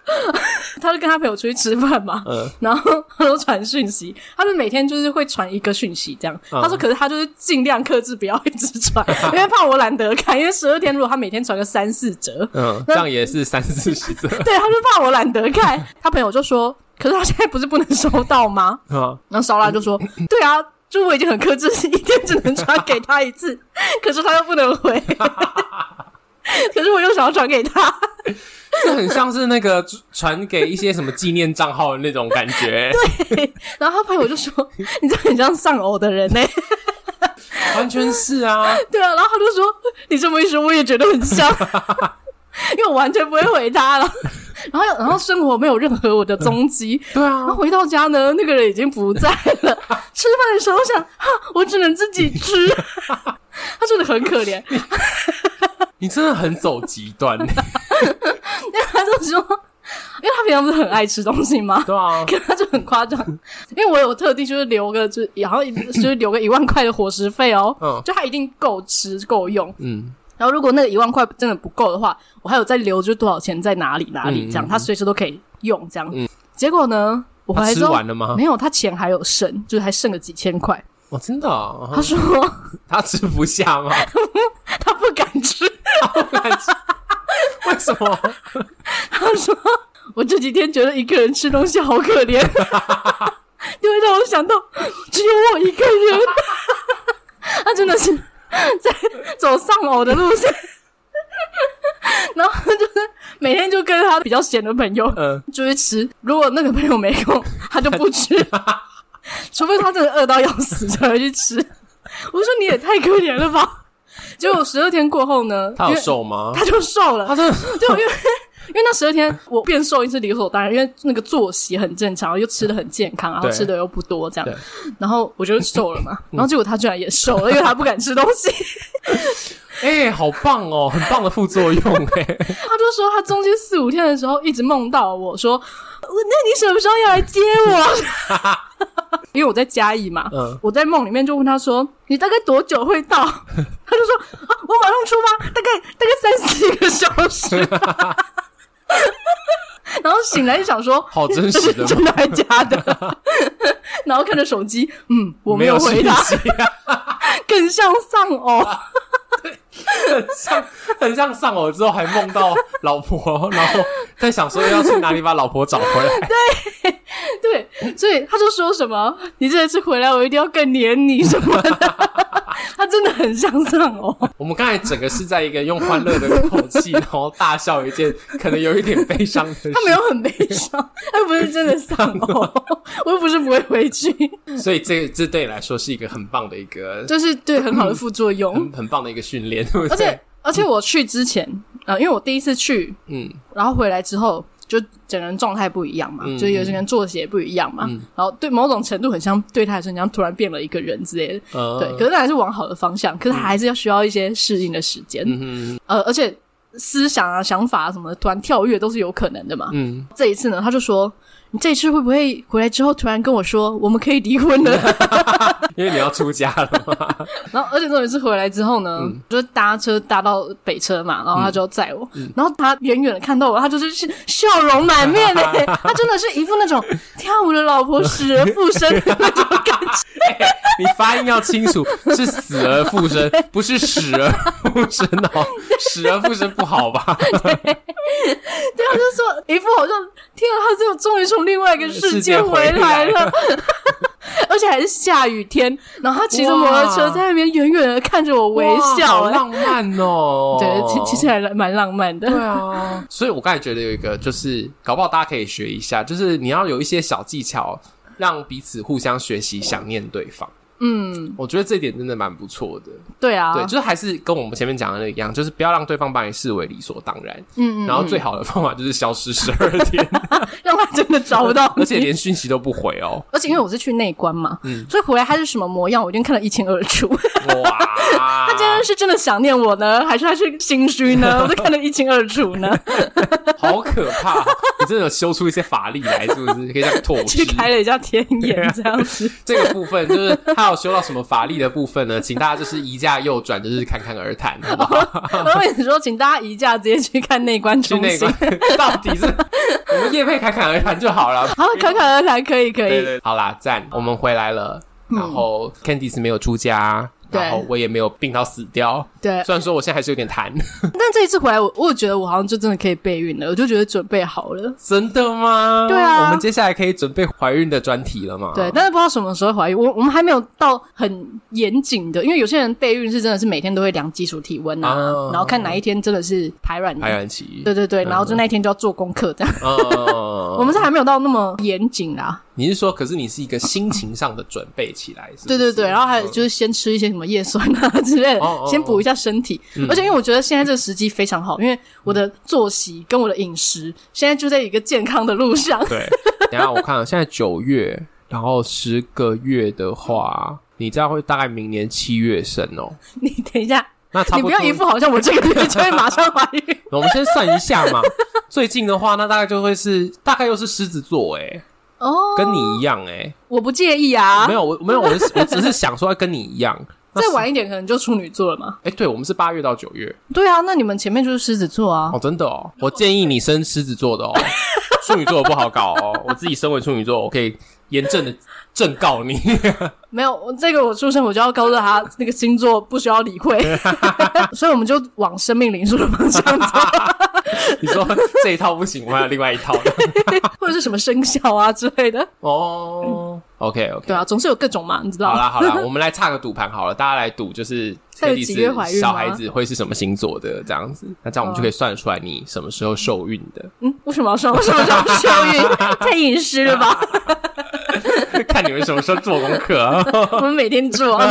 他就跟他朋友出去吃饭嘛，嗯，然后他都传讯息，他们每天就是会传一个讯息这样。嗯、他说，可是他就是尽量克制，不要一直传，因为怕我懒得看，因为十二天如果他每天传个三四折，嗯，这样也是三四十折。对，他就怕我懒得看，他朋友就说。可是他现在不是不能收到吗？啊，然后烧腊就说：“ 对啊，就我已经很克制，一天只能传给他一次，可是他又不能回，可是我又想要传给他，这很像是那个传给一些什么纪念账号的那种感觉。”对，然后他朋友就说：“你这很像丧偶的人呢。”完全是啊，对啊，然后他就说：“你这么一说，我也觉得很像，因为我完全不会回他了。”然后，然后生活没有任何我的踪迹。对啊。然后回到家呢，那个人已经不在了。吃饭的时候想，哈，我只能自己吃。他真的很可怜。你真的很走极端。因为他就说，因为他平常不是很爱吃东西吗？对啊。可他就很夸张，因为我有特地就是留个，就然后就是留个一万块的伙食费哦。嗯。就他一定够吃够用。嗯。然后，如果那个一万块真的不够的话，我还有再留，就多少钱在哪里哪里这样，嗯、他随时都可以用这样。嗯、结果呢，我回来之后完了吗？没有，他钱还有剩，就是还剩个几千块。哦，真的、哦？他说 他吃不下吗？他不敢吃，他不敢吃。为什么？他说我这几天觉得一个人吃东西好可怜，因为让我想到只有我一个人。他真的是。在走丧偶的路线，然后就是每天就跟他比较闲的朋友，嗯，就去吃。如果那个朋友没空，他就不吃，除非他真的饿到要死才会去吃。我说你也太可怜了吧！结果十二天过后呢，他有瘦吗？他就瘦了，他真的就因为。因为那十二天我变瘦也是理所当然，因为那个作息很正常，又吃的很健康，然后吃的又不多，这样，然后我就瘦了嘛。然后结果他居然也瘦了，因为他不敢吃东西。哎、欸，好棒哦，很棒的副作用哎。他就说他中间四五天的时候一直梦到我说，那你什么时候要来接我？因为我在嘉义嘛，嗯、我在梦里面就问他说，你大概多久会到？他就说啊，我马上出发，大概大概三四个小时。然后醒来就想说，好真实的，真的还假的？然后看着手机，嗯，我没有回答，更像丧偶，对，很像很像丧偶之后还梦到老婆，然后在想说要去哪里把老婆找回来，对对，所以他就说什么，你这次回来我一定要更黏你什么的。他真的很向上哦。我们刚才整个是在一个用欢乐的口气，然后大笑一件可能有一点悲伤的事。他没有很悲伤，他又不是真的丧偶，我又不是不会回去。所以这这对你来说是一个很棒的一个，就是对很好的副作用，很很棒的一个训练。而且而且我去之前啊、呃，因为我第一次去，嗯，然后回来之后。就整个人状态不一样嘛，嗯、就有些人作息也不一样嘛，嗯、然后对某种程度很像对他来说，你像突然变了一个人之类的，嗯、对，可是那还是往好的方向，可是他还是要需要一些适应的时间，嗯、呃，而且思想啊、想法啊什么的突然跳跃都是有可能的嘛，嗯，这一次呢，他就说。你这次会不会回来之后突然跟我说我们可以离婚了？因为你要出家了嘛。然后，而且这一次回来之后呢，嗯、就是搭车搭到北车嘛，然后他就载我，嗯、然后他远远的看到我，他就是笑容满面的，他真的是一副那种跳舞的老婆死而复生的那种感觉。欸、你发音要清楚，是死而复生，不是死而复生哦。死而复生不好吧？对，对，他就说一副好像听了他之后终于说。从另外一个世界回来了，而且还是下雨天。然后他骑着摩托车在那边远远的看着我微笑，好浪漫哦。对，其其实还蛮浪漫的。对啊，所以我刚才觉得有一个，就是搞不好大家可以学一下，就是你要有一些小技巧，让彼此互相学习，想念对方。嗯，我觉得这一点真的蛮不错的。对啊，对，就是还是跟我们前面讲的那一样，就是不要让对方把你视为理所当然。嗯，嗯嗯。然后最好的方法就是消失十二天，让他真的找不到，而且连讯息都不回哦。而且因为我是去内观嘛，嗯，所以回来他是什么模样，我已经看得一清二楚。哇，他今天是真的想念我呢，还是他是心虚呢？我都看得一清二楚呢。好可怕！你真的有修出一些法力来，是不是？可以这样透视，去开了一下天眼，这样子。这个部分就是他有修到什么法力的部分呢？请大家就是移驾右转，就是侃侃而谈，好不好？我跟你说，请大家移驾直接去看内观中心，去内观 到底是我们叶配侃侃而谈就好了。好，侃侃而谈可以可以。对对，好啦，赞，我们回来了。然后 Candice 没有出家。然后我也没有病到死掉，对。虽然说我现在还是有点痰，但这一次回来，我我觉得我好像就真的可以备孕了，我就觉得准备好了。真的吗？对啊，我们接下来可以准备怀孕的专题了嘛？对，但是不知道什么时候怀孕，我我们还没有到很严谨的，因为有些人备孕是真的是每天都会量基础体温啊，啊然后看哪一天真的是排卵排卵期，对对对，然后就那一天就要做功课这样。嗯、我们是还没有到那么严谨啦。你是说，可是你是一个心情上的准备起来是？对对对，然后还有就是先吃一些什么叶酸啊之类的，哦哦哦先补一下身体。嗯、而且因为我觉得现在这个时机非常好，因为我的作息跟我的饮食现在就在一个健康的路上。对，等一下我看了，现在九月，然后十个月的话，你这样会大概明年七月生哦。你等一下，那差不多你不要一副好像我这个月就会马上怀孕。我们先算一下嘛，最近的话，那大概就会是大概又是狮子座诶哦，跟你一样哎、欸、我不介意啊。没有，我没有，我我只是想说要跟你一样，再晚一点可能就处女座了嘛。诶对，我们是八月到九月。对啊，那你们前面就是狮子座啊。哦，真的哦，我建议你生狮子座的哦，处女座不好搞哦。我自己身为处女座，我可以严正的正告你。没有，我这个我出生我就要告诉他，那个星座不需要理会，所以我们就往生命灵数的方向走。你说这一套不行，我还有另外一套的，或者是什么生肖啊之类的。哦，OK OK，对啊，总是有各种嘛，你知道。好啦好啦，我们来插个赌盘好了，大家来赌，就是到底是小孩子会是什么星座的这样子，那这样我们就可以算出来你什么时候受孕的。嗯，为什么要算？为什么要受孕？太隐私了吧？看你们什么时候做功课啊？我们每天做。好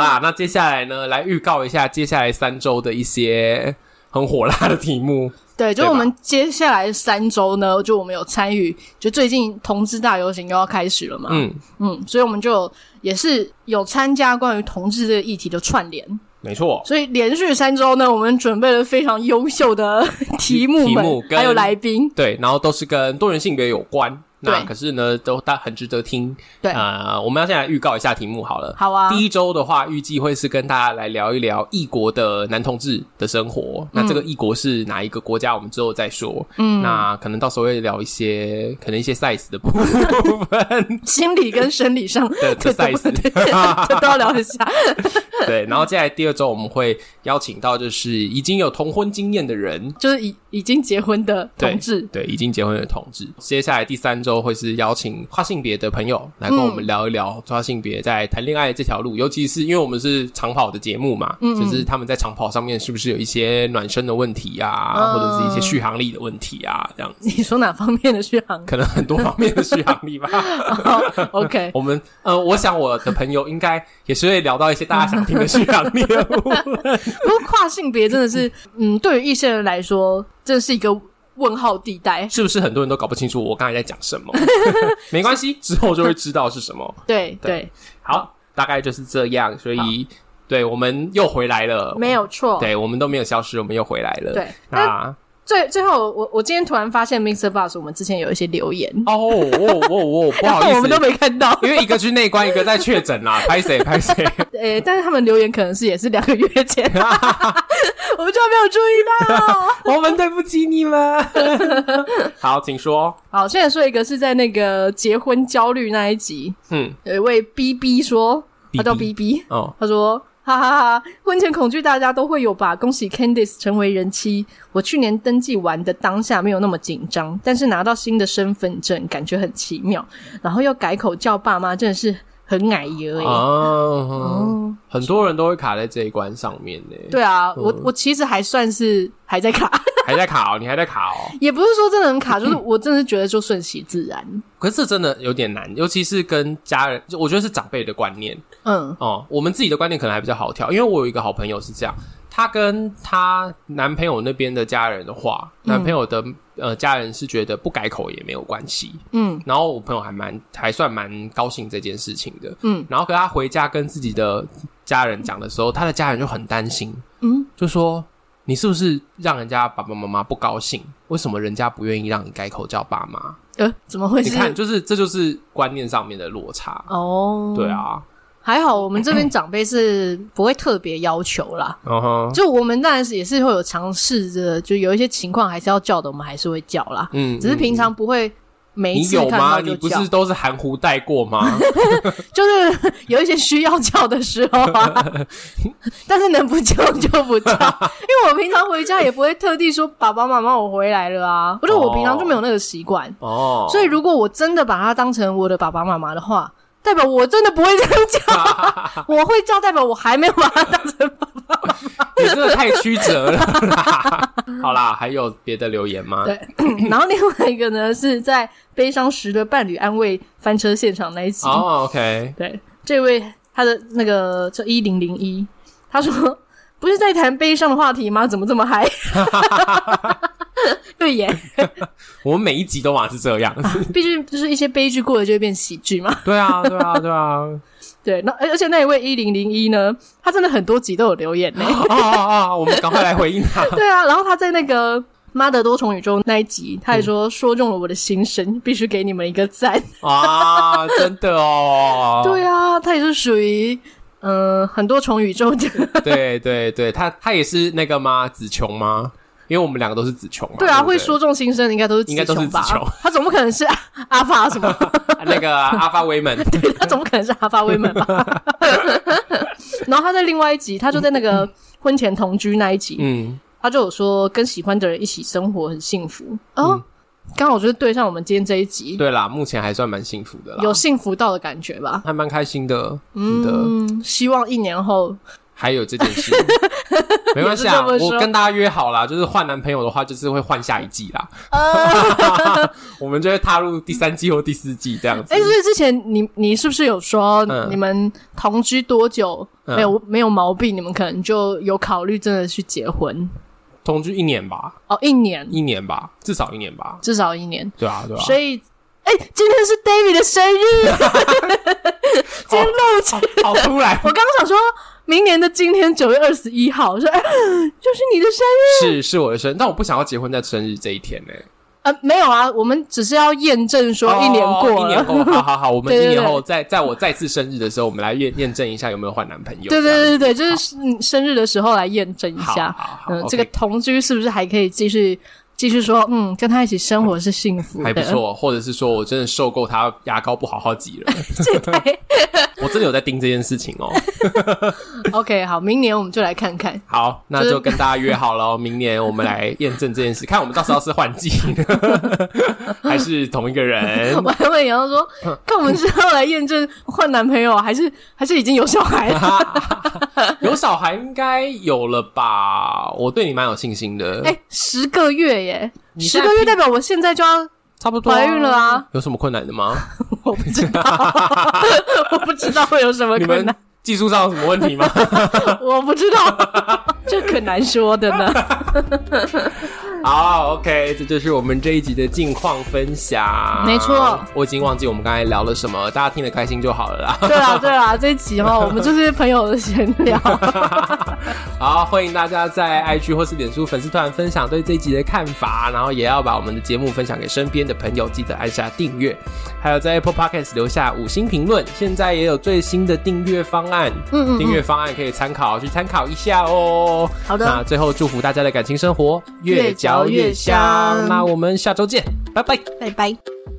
啦，那接下来呢，来预告一下接下来三周的一些。很火辣的题目，对，就我们接下来三周呢，就我们有参与，就最近同志大游行又要开始了嘛，嗯。嗯，所以我们就也是有参加关于同志这个议题的串联，没错，所以连续三周呢，我们准备了非常优秀的 题目，题目还有来宾，对，然后都是跟多元性别有关。那可是呢，都大很值得听。对，呃，我们要先来预告一下题目好了。好啊。第一周的话，预计会是跟大家来聊一聊异国的男同志的生活。嗯、那这个异国是哪一个国家？我们之后再说。嗯。那可能到时候会聊一些，可能一些 size 的部分，心理跟生理上 的 size，这都要聊一下。对。然后接下来第二周我们会邀请到就是已经有同婚经验的人，就是已已经结婚的同志。对，对，已经结婚的同志。接下来第三周。都会是邀请跨性别的朋友来跟我们聊一聊跨性别在谈恋爱这条路，嗯、尤其是因为我们是长跑的节目嘛，嗯嗯，就是他们在长跑上面是不是有一些暖身的问题啊，嗯、或者是一些续航力的问题啊，这样子。你说哪方面的续航？可能很多方面的续航力吧。oh, OK，我们呃，我想我的朋友应该也是会聊到一些大家想听的续航力的部分。不过跨性别真的是，嗯，对于一些人来说，这是一个。问号地带是不是很多人都搞不清楚我刚才在讲什么？没关系，之后就会知道是什么。对对，好，大概就是这样。所以，好对，我们又回来了，没有错。对，我们都没有消失，我们又回来了。对，那。最最后，我我今天突然发现，MixerBox 我们之前有一些留言哦哦哦哦，不好意思，我们都没看到，因为一个去内观，一个在确诊 啦，拍谁拍谁？诶，但是他们留言可能是也是两个月前，我们就没有注意到，我们对不起你们。好，请说。好，现在说一个是在那个结婚焦虑那一集，嗯，有一位 BB 说，他叫 BB，哦，他说。哈哈哈！婚前恐惧大家都会有吧？恭喜 Candice 成为人妻。我去年登记完的当下没有那么紧张，但是拿到新的身份证，感觉很奇妙。然后又改口叫爸妈，真的是很矮油耶。哦，哦很多人都会卡在这一关上面呢。对啊，嗯、我我其实还算是还在卡。还在卡哦，你还在卡哦。也不是说真的很卡，就是我真的是觉得就顺其自然。可是这真的有点难，尤其是跟家人，就我觉得是长辈的观念。嗯哦，我们自己的观念可能还比较好调，因为我有一个好朋友是这样，她跟她男朋友那边的家人的话，嗯、男朋友的呃家人是觉得不改口也没有关系。嗯，然后我朋友还蛮还算蛮高兴这件事情的。嗯，然后可他回家跟自己的家人讲的时候，他的家人就很担心。嗯，就说。你是不是让人家爸爸妈妈不高兴？为什么人家不愿意让你改口叫爸妈？呃，怎么回事？你看，就是这就是观念上面的落差哦。对啊，还好我们这边长辈是不会特别要求啦。哦，就我们当然是也是会有尝试着，就有一些情况还是要叫的，我们还是会叫啦。嗯，只是平常不会。每一次看到就叫，你有吗？你不是都是含糊带过吗？就是有一些需要叫的时候啊，但是能不叫就不叫，因为我平常回家也不会特地说爸爸妈妈我回来了啊，不是我平常就没有那个习惯哦，所以如果我真的把它当成我的爸爸妈妈的话。代表我真的不会这样叫，我会叫，代表我还没有把他当成爸爸。你真的太曲折了。好啦，还有别的留言吗？对，然后另外一个呢，是在悲伤时的伴侣安慰翻车现场那一集。哦、oh，OK。对，这位他的那个叫一零零一，他说 不是在谈悲伤的话题吗？怎么这么嗨？对耶，我们每一集都往是这样，毕竟就是一些悲剧过了就会变喜剧嘛。对啊，对啊，对啊，对。那而且那一位一零零一呢，他真的很多集都有留言呢。啊啊啊！我们赶快来回应他。对啊，然后他在那个《妈的多重宇宙》那一集，他还说说中了我的心声，必须给你们一个赞啊！真的哦。对啊，他也是属于嗯很多重宇宙的。对对对，他他也是那个吗？子琼吗？因为我们两个都是子琼嘛，对啊，对对会说中心声的应该都是子琼？他总不可能是 阿发什么 那个阿发威门，对，他总不可能是阿发威门吧？然后他在另外一集，他就在那个婚前同居那一集，嗯，他就有说跟喜欢的人一起生活很幸福哦。刚好就是对上我们今天这一集，对啦，目前还算蛮幸福的啦，有幸福到的感觉吧？还蛮开心的，嗯，希望一年后。还有这件事，没关系啊，我跟大家约好啦，就是换男朋友的话，就是会换下一季啦。Uh、我们就会踏入第三季或第四季这样子。哎、欸，所以之前你你是不是有说，你们同居多久没有、嗯、没有毛病，你们可能就有考虑真的去结婚？同居一年吧。哦，一年，一年吧，至少一年吧，至少一年。对啊，对啊。所以，哎、欸，今天是 David 的生日，今天录起好，好突然。我刚刚想说。明年的今天九月二十一号，说、欸、就是你的生日，是是我的生日，但我不想要结婚在生日这一天呢、欸。呃，没有啊，我们只是要验证说一年过了、哦，一年过，好好好，我们一年后在在我再次生日的时候，我们来验验证一下有没有换男朋友。对对对对，就是生日的时候来验证一下，好好好嗯，这个同居是不是还可以继续？继续说，嗯，跟他一起生活是幸福的，还不错。或者是说我真的受够他牙膏不好好挤了，对 我真的有在盯这件事情哦。OK，好，明年我们就来看看。好，那就跟大家约好了，明年我们来验证这件事，看我们到时候是换季还是同一个人。我还问杨洋说，看我们是要来验证换男朋友，还是还是已经有小孩了？有小孩应该有了吧？我对你蛮有信心的。哎、欸，十个月。耶，十个月代表我现在就要差不多怀孕了啊？有什么困难的吗？我不知道，我不知道会有什么困难。技术上有什么问题吗？我不知道，这可难说的呢。好，OK，这就是我们这一集的近况分享。没错，我已经忘记我们刚才聊了什么，大家听得开心就好了啦。对啊，对啊，这一集哈，我们就是朋友的闲聊。好，欢迎大家在 IG 或是脸书粉丝团分享对这一集的看法，然后也要把我们的节目分享给身边的朋友，记得按下订阅，还有在 Apple Podcast 留下五星评论。现在也有最新的订阅方案，嗯嗯，订阅方案可以参考，去参考一下哦。好的，那最后祝福大家的感情生活越嚼越香。那我们下周见，拜拜，拜拜。